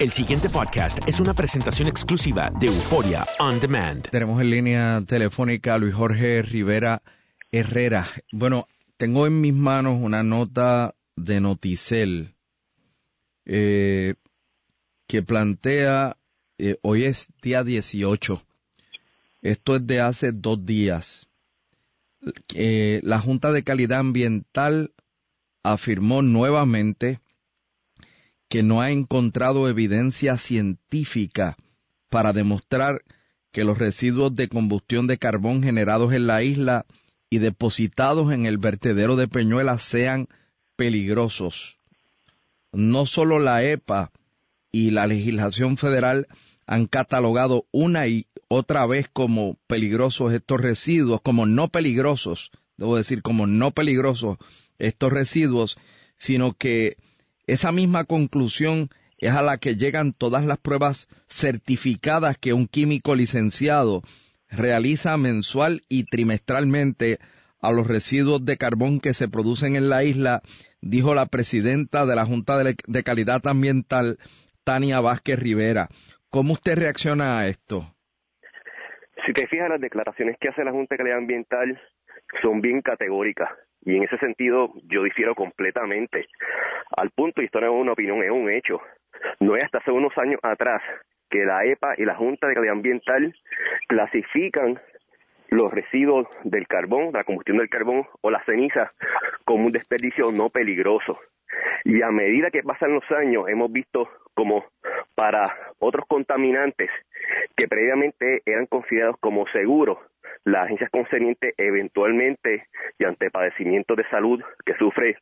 El siguiente podcast es una presentación exclusiva de Euforia On Demand. Tenemos en línea telefónica a Luis Jorge Rivera Herrera. Bueno, tengo en mis manos una nota de Noticel eh, que plantea, eh, hoy es día 18, esto es de hace dos días, eh, la Junta de Calidad Ambiental afirmó nuevamente que no ha encontrado evidencia científica para demostrar que los residuos de combustión de carbón generados en la isla y depositados en el vertedero de Peñuelas sean peligrosos. No solo la EPA y la legislación federal han catalogado una y otra vez como peligrosos estos residuos, como no peligrosos, debo decir, como no peligrosos estos residuos, sino que esa misma conclusión es a la que llegan todas las pruebas certificadas que un químico licenciado realiza mensual y trimestralmente a los residuos de carbón que se producen en la isla, dijo la presidenta de la Junta de, Calidad Ambiental, Tania Vázquez Rivera. ¿Cómo usted reacciona a esto? Si te fijas, las declaraciones que hace la Junta de Calidad Ambiental son bien categóricas. Y en ese sentido yo difiero completamente. Al punto, y esto no es una opinión, es un hecho. No es hasta hace unos años atrás que la EPA y la Junta de Calidad Ambiental clasifican los residuos del carbón, la combustión del carbón o la ceniza como un desperdicio no peligroso. Y a medida que pasan los años hemos visto como para otros contaminantes que previamente eran considerados como seguros, las agencias concernientes eventualmente y ante padecimientos de salud que sufre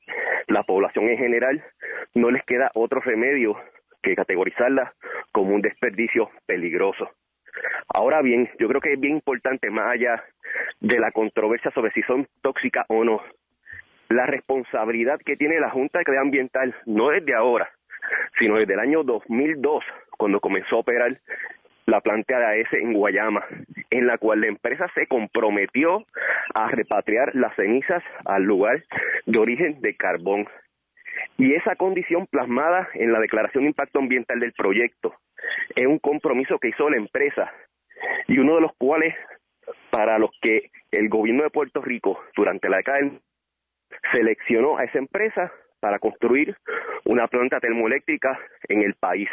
la población en general, no les queda otro remedio que categorizarla como un desperdicio peligroso. Ahora bien, yo creo que es bien importante, más allá de la controversia sobre si son tóxicas o no, la responsabilidad que tiene la Junta de Calidad Ambiental no es de ahora, sino desde el año 2002, cuando comenzó a operar la planta de AES en Guayama, en la cual la empresa se comprometió a repatriar las cenizas al lugar de origen de carbón. Y esa condición plasmada en la declaración de impacto ambiental del proyecto es un compromiso que hizo la empresa y uno de los cuales para los que el gobierno de Puerto Rico durante la década seleccionó a esa empresa para construir una planta termoeléctrica en el país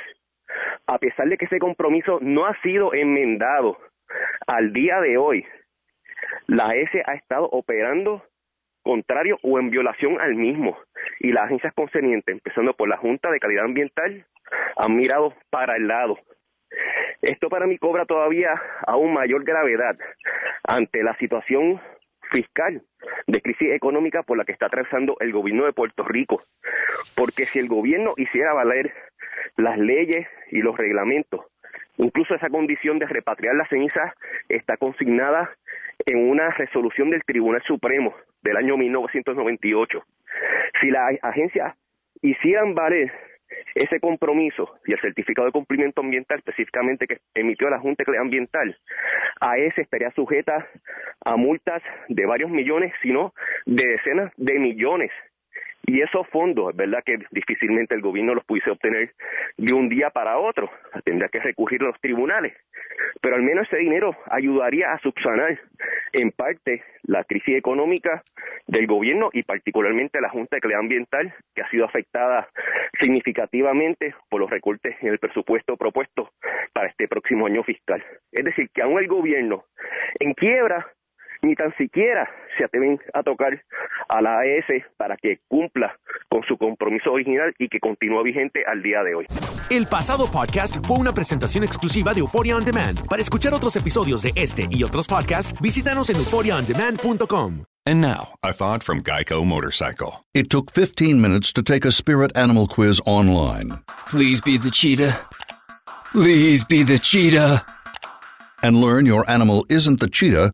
a pesar de que ese compromiso no ha sido enmendado al día de hoy, la S ha estado operando contrario o en violación al mismo y las agencias concernientes, empezando por la Junta de Calidad Ambiental, han mirado para el lado. Esto para mí cobra todavía aún mayor gravedad ante la situación fiscal de crisis económica por la que está atravesando el gobierno de Puerto Rico. Porque si el gobierno hiciera valer las leyes y los reglamentos. Incluso esa condición de repatriar las cenizas está consignada en una resolución del Tribunal Supremo del año 1998. Si las agencias hicieran valer ese compromiso y el certificado de cumplimiento ambiental específicamente que emitió la Junta Ambiental, a ese estaría sujeta a multas de varios millones, sino de decenas de millones y esos fondos, es verdad que difícilmente el gobierno los pudiese obtener de un día para otro, tendría que recurrir a los tribunales, pero al menos ese dinero ayudaría a subsanar en parte la crisis económica del gobierno y particularmente la Junta de Calidad Ambiental, que ha sido afectada significativamente por los recortes en el presupuesto propuesto para este próximo año fiscal. Es decir, que aún el gobierno en quiebra ni tan siquiera se atreven a tocar a la AES para que cumpla con su compromiso original y que continúa vigente al día de hoy. El pasado podcast fue una presentación exclusiva de Euphoria On Demand. Para escuchar otros episodios de este y otros podcasts, visítanos en euphoriaondemand.com. And now, a thought from Geico Motorcycle. It took 15 minutes to take a spirit animal quiz online. Please be the cheetah. Please be the cheetah. And learn your animal isn't the cheetah,